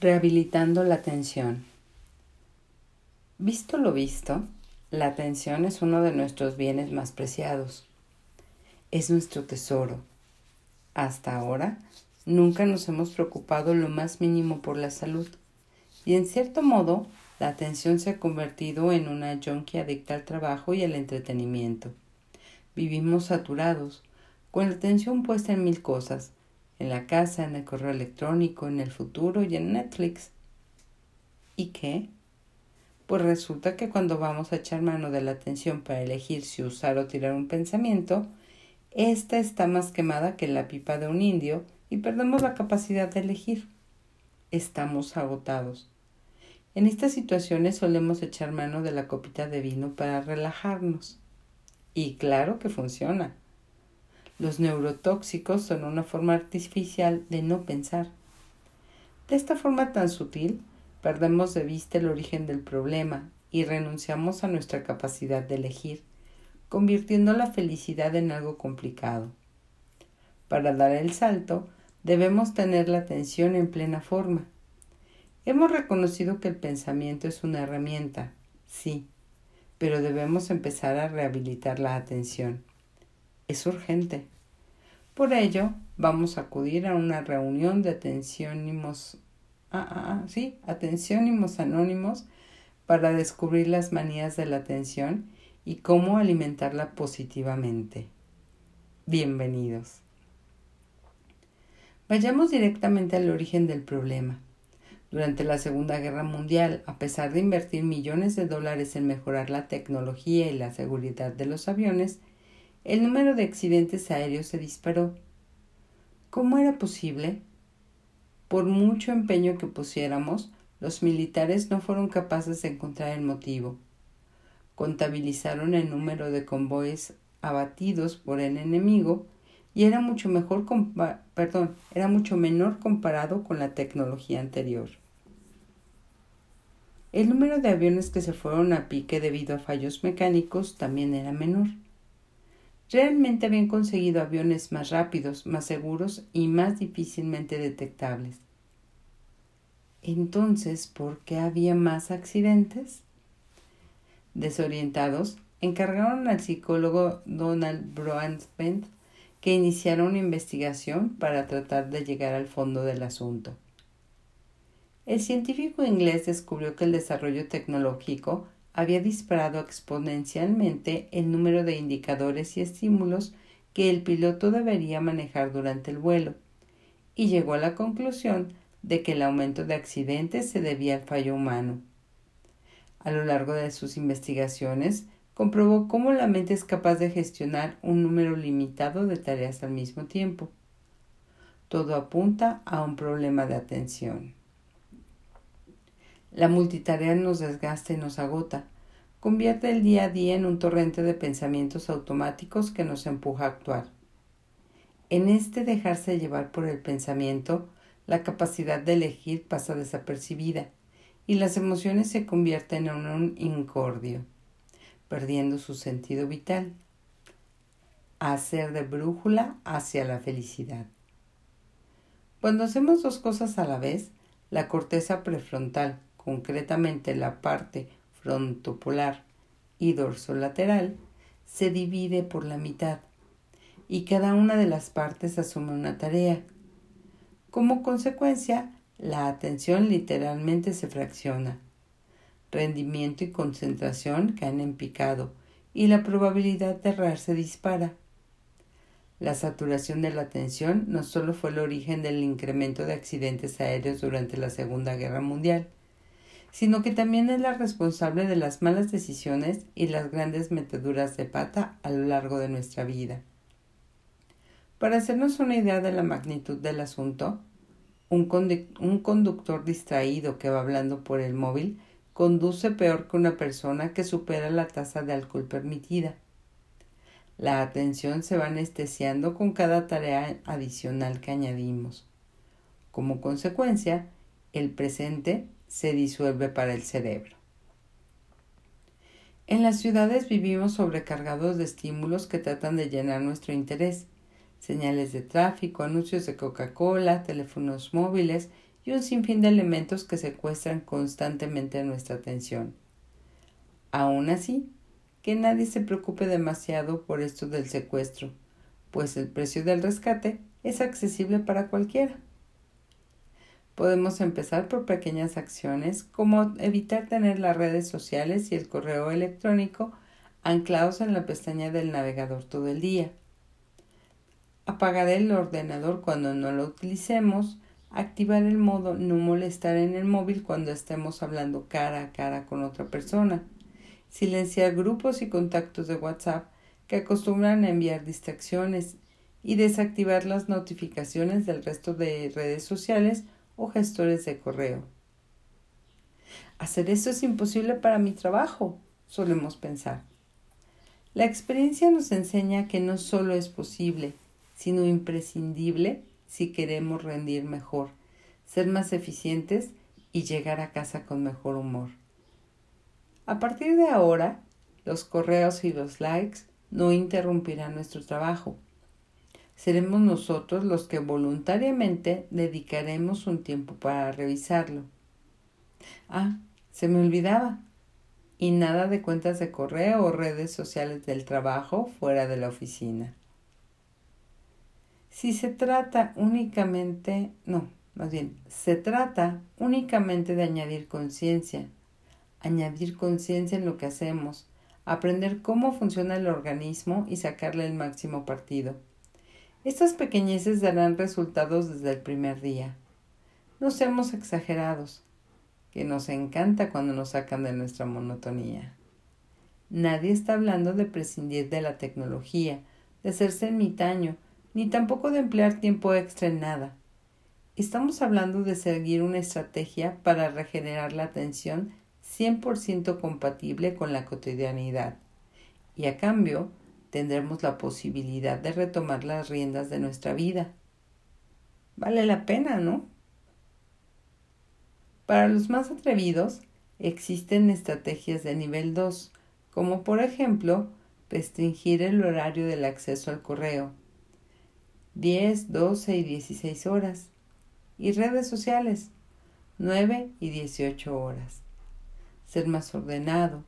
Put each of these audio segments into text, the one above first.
Rehabilitando la atención. Visto lo visto, la atención es uno de nuestros bienes más preciados. Es nuestro tesoro. Hasta ahora, nunca nos hemos preocupado lo más mínimo por la salud. Y en cierto modo, la atención se ha convertido en una junkie adicta al trabajo y al entretenimiento. Vivimos saturados, con la atención puesta en mil cosas, en la casa, en el correo electrónico, en el futuro y en Netflix. ¿Y qué? Pues resulta que cuando vamos a echar mano de la atención para elegir si usar o tirar un pensamiento, ésta está más quemada que la pipa de un indio y perdemos la capacidad de elegir. Estamos agotados. En estas situaciones solemos echar mano de la copita de vino para relajarnos. Y claro que funciona. Los neurotóxicos son una forma artificial de no pensar. De esta forma tan sutil, perdemos de vista el origen del problema y renunciamos a nuestra capacidad de elegir, convirtiendo la felicidad en algo complicado. Para dar el salto, debemos tener la atención en plena forma. Hemos reconocido que el pensamiento es una herramienta, sí, pero debemos empezar a rehabilitar la atención es urgente. Por ello, vamos a acudir a una reunión de atenciónimos, ah, ah, ah, sí, anónimos para descubrir las manías de la atención y cómo alimentarla positivamente. Bienvenidos. Vayamos directamente al origen del problema. Durante la Segunda Guerra Mundial, a pesar de invertir millones de dólares en mejorar la tecnología y la seguridad de los aviones, el número de accidentes aéreos se disparó. ¿Cómo era posible? Por mucho empeño que pusiéramos, los militares no fueron capaces de encontrar el motivo. Contabilizaron el número de convoyes abatidos por el enemigo y era mucho mejor perdón, era mucho menor comparado con la tecnología anterior. El número de aviones que se fueron a pique debido a fallos mecánicos también era menor. Realmente habían conseguido aviones más rápidos, más seguros y más difícilmente detectables. Entonces, ¿por qué había más accidentes? Desorientados, encargaron al psicólogo Donald Broadsbent que iniciara una investigación para tratar de llegar al fondo del asunto. El científico inglés descubrió que el desarrollo tecnológico había disparado exponencialmente el número de indicadores y estímulos que el piloto debería manejar durante el vuelo, y llegó a la conclusión de que el aumento de accidentes se debía al fallo humano. A lo largo de sus investigaciones, comprobó cómo la mente es capaz de gestionar un número limitado de tareas al mismo tiempo. Todo apunta a un problema de atención. La multitarea nos desgasta y nos agota. Convierte el día a día en un torrente de pensamientos automáticos que nos empuja a actuar. En este dejarse llevar por el pensamiento, la capacidad de elegir pasa desapercibida y las emociones se convierten en un incordio, perdiendo su sentido vital, hacer de brújula hacia la felicidad. Cuando hacemos dos cosas a la vez, la corteza prefrontal, concretamente la parte frontopolar y dorsolateral, se divide por la mitad y cada una de las partes asume una tarea. Como consecuencia, la atención literalmente se fracciona. Rendimiento y concentración caen en picado y la probabilidad de errar se dispara. La saturación de la atención no solo fue el origen del incremento de accidentes aéreos durante la Segunda Guerra Mundial, sino que también es la responsable de las malas decisiones y las grandes meteduras de pata a lo largo de nuestra vida. Para hacernos una idea de la magnitud del asunto, un, conductor distraído que va hablando por el móvil conduce peor que una persona que supera la tasa de alcohol permitida. La atención se va anestesiando con cada tarea adicional que añadimos. Como consecuencia, el presente se disuelve para el cerebro. En las ciudades vivimos sobrecargados de estímulos que tratan de llenar nuestro interés, señales de tráfico, anuncios de Coca-Cola, teléfonos móviles y un sinfín de elementos que secuestran constantemente nuestra atención. Aún así, que nadie se preocupe demasiado por esto del secuestro, pues el precio del rescate es accesible para cualquiera. Podemos empezar por pequeñas acciones como evitar tener las redes sociales y el correo electrónico anclados en la pestaña del navegador todo el día. Apagar el ordenador cuando no lo utilicemos, activar el modo no molestar en el móvil cuando estemos hablando cara a cara con otra persona, silenciar grupos y contactos de WhatsApp que acostumbran a enviar distracciones y desactivar las notificaciones del resto de redes sociales o gestores de correo. Hacer eso es imposible para mi trabajo, solemos pensar. La experiencia nos enseña que no solo es posible, sino imprescindible si queremos rendir mejor, ser más eficientes y llegar a casa con mejor humor. A partir de ahora, los correos y los likes no interrumpirán nuestro trabajo. Seremos nosotros los que voluntariamente dedicaremos un tiempo para revisarlo. Ah, se me olvidaba. Y nada de cuentas de correo o redes sociales del trabajo fuera de la oficina. Si se trata únicamente, no, más bien, se trata únicamente de añadir conciencia, añadir conciencia en lo que hacemos, aprender cómo funciona el organismo y sacarle el máximo partido. Estas pequeñeces darán resultados desde el primer día. No seamos exagerados, que nos encanta cuando nos sacan de nuestra monotonía. Nadie está hablando de prescindir de la tecnología, de hacerse ermitaño, ni tampoco de emplear tiempo extra en nada. Estamos hablando de seguir una estrategia para regenerar la atención 100% compatible con la cotidianidad y a cambio tendremos la posibilidad de retomar las riendas de nuestra vida. Vale la pena, ¿no? Para los más atrevidos existen estrategias de nivel 2, como por ejemplo restringir el horario del acceso al correo, 10, 12 y 16 horas, y redes sociales, 9 y 18 horas ser más ordenado,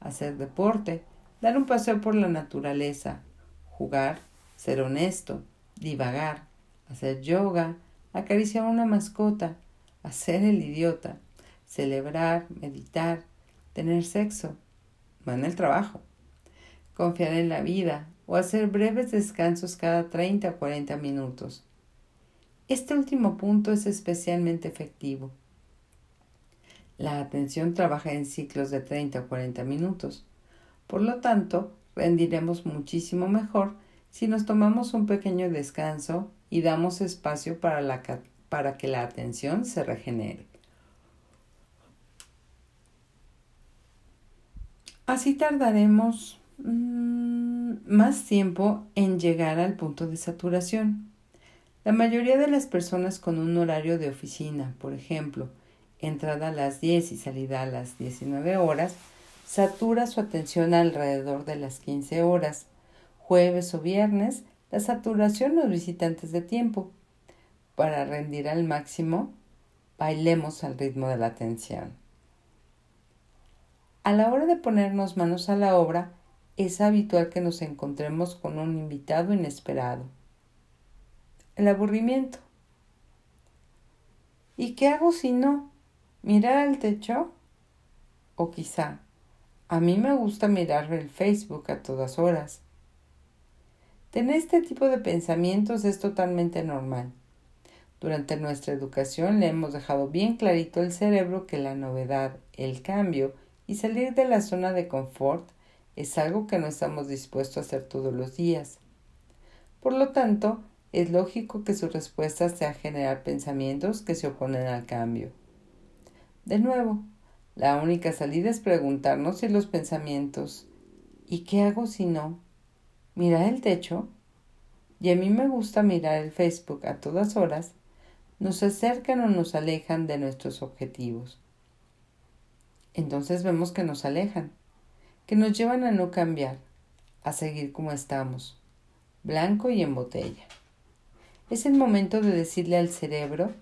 hacer deporte, dar un paseo por la naturaleza, jugar, ser honesto, divagar, hacer yoga, acariciar una mascota, hacer el idiota, celebrar, meditar, tener sexo, en el trabajo, confiar en la vida o hacer breves descansos cada 30 o 40 minutos. Este último punto es especialmente efectivo la atención trabaja en ciclos de 30 o 40 minutos. Por lo tanto, rendiremos muchísimo mejor si nos tomamos un pequeño descanso y damos espacio para, la, para que la atención se regenere. Así tardaremos mm, más tiempo en llegar al punto de saturación. La mayoría de las personas con un horario de oficina, por ejemplo, entrada a las 10 y salida a las 19 horas, satura su atención alrededor de las 15 horas. Jueves o viernes, la saturación nos visita antes de tiempo. Para rendir al máximo, bailemos al ritmo de la atención. A la hora de ponernos manos a la obra, es habitual que nos encontremos con un invitado inesperado. El aburrimiento. ¿Y qué hago si no? ¿Mirar al techo? O quizá, a mí me gusta mirar el Facebook a todas horas. Tener este tipo de pensamientos es totalmente normal. Durante nuestra educación le hemos dejado bien clarito al cerebro que la novedad, el cambio y salir de la zona de confort es algo que no estamos dispuestos a hacer todos los días. Por lo tanto, es lógico que su respuesta sea generar pensamientos que se oponen al cambio. De nuevo, la única salida es preguntarnos si los pensamientos ¿y qué hago si no? ¿Mirar el techo? Y a mí me gusta mirar el Facebook a todas horas, nos acercan o nos alejan de nuestros objetivos. Entonces vemos que nos alejan, que nos llevan a no cambiar, a seguir como estamos, blanco y en botella. Es el momento de decirle al cerebro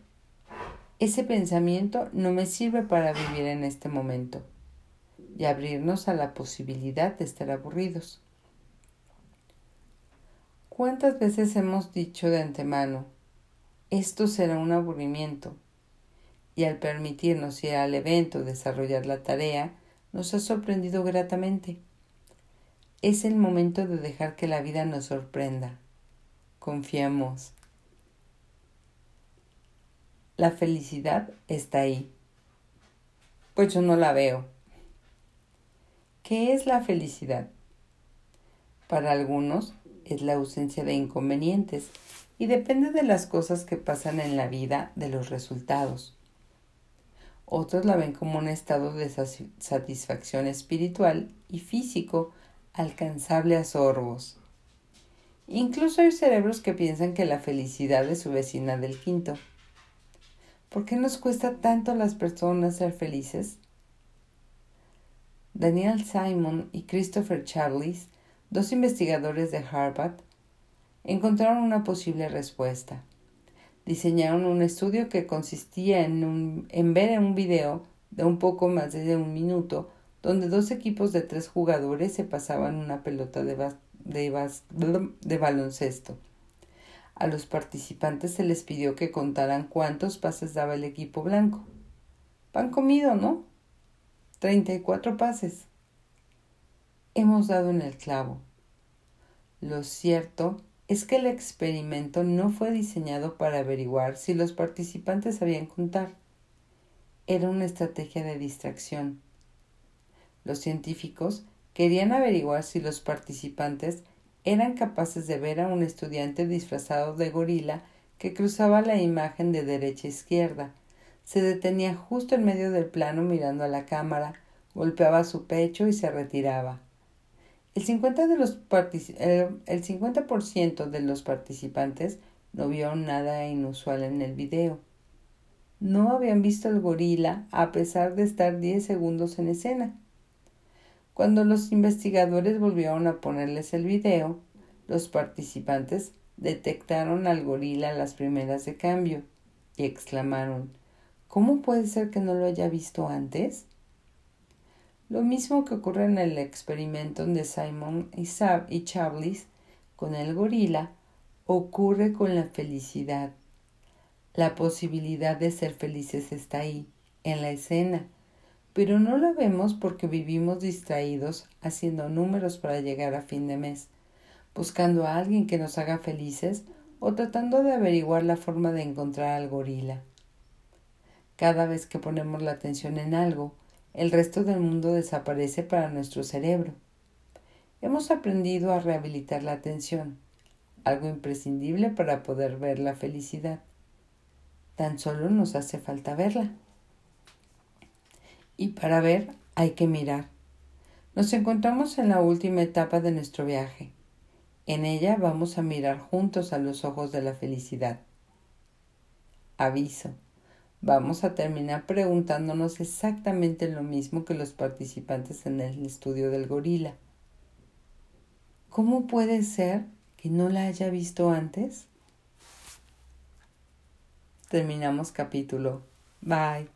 ese pensamiento no me sirve para vivir en este momento y abrirnos a la posibilidad de estar aburridos. ¿Cuántas veces hemos dicho de antemano, esto será un aburrimiento? Y al permitirnos ir al evento, desarrollar la tarea, nos ha sorprendido gratamente. Es el momento de dejar que la vida nos sorprenda. Confiamos. La felicidad está ahí. Pues yo no la veo. ¿Qué es la felicidad? Para algunos es la ausencia de inconvenientes y depende de las cosas que pasan en la vida, de los resultados. Otros la ven como un estado de satisfacción espiritual y físico alcanzable a sorbos. Incluso hay cerebros que piensan que la felicidad es su vecina del quinto. ¿Por qué nos cuesta tanto a las personas ser felices? Daniel Simon y Christopher Chavlis dos investigadores de Harvard encontraron una posible respuesta. Diseñaron un estudio que consistía en, ver un video de un poco más de un minuto donde dos equipos de tres jugadores se pasaban una pelota de baloncesto. A los participantes se les pidió que contaran cuántos pases daba el equipo blanco. Pan comido, ¿no? Treinta y cuatro pases hemos dado en el clavo. Lo cierto es que el experimento no fue diseñado para averiguar si los participantes sabían contar. Era una estrategia de distracción. Los científicos querían averiguar si los participantes eran capaces de ver a un estudiante disfrazado de gorila que cruzaba la imagen de derecha a izquierda. Se detenía justo en medio del plano mirando a la cámara, golpeaba su pecho y se retiraba. El 50%, de los, 50 de los participantes no vieron nada inusual en el video. No habían visto al gorila a pesar de estar 10 segundos en escena. Cuando los investigadores volvieron a ponerles el video, los participantes detectaron al gorila las primeras de cambio y exclamaron ¿Cómo puede ser que no lo haya visto antes? Lo mismo que ocurre en el experimento de Simon y Chavlis con el gorila, ocurre con la felicidad. La posibilidad de ser felices está ahí, en la escena, pero no la vemos porque vivimos distraídos haciendo números para llegar a fin de mes, buscando a alguien que nos haga felices o tratando de averiguar la forma de encontrar al gorila. Cada vez que ponemos la atención en algo, el resto del mundo desaparece para nuestro cerebro. Hemos aprendido a rehabilitar la atención, algo imprescindible para poder ver la felicidad. Tan solo nos hace falta verla. Y para ver hay que mirar. Nos encontramos en la última etapa de nuestro viaje. En ella vamos a mirar juntos a los ojos de la felicidad. Aviso vamos a terminar preguntándonos exactamente lo mismo que los participantes en el estudio del gorila. ¿Cómo puede ser que no la haya visto antes? Terminamos capítulo. Bye.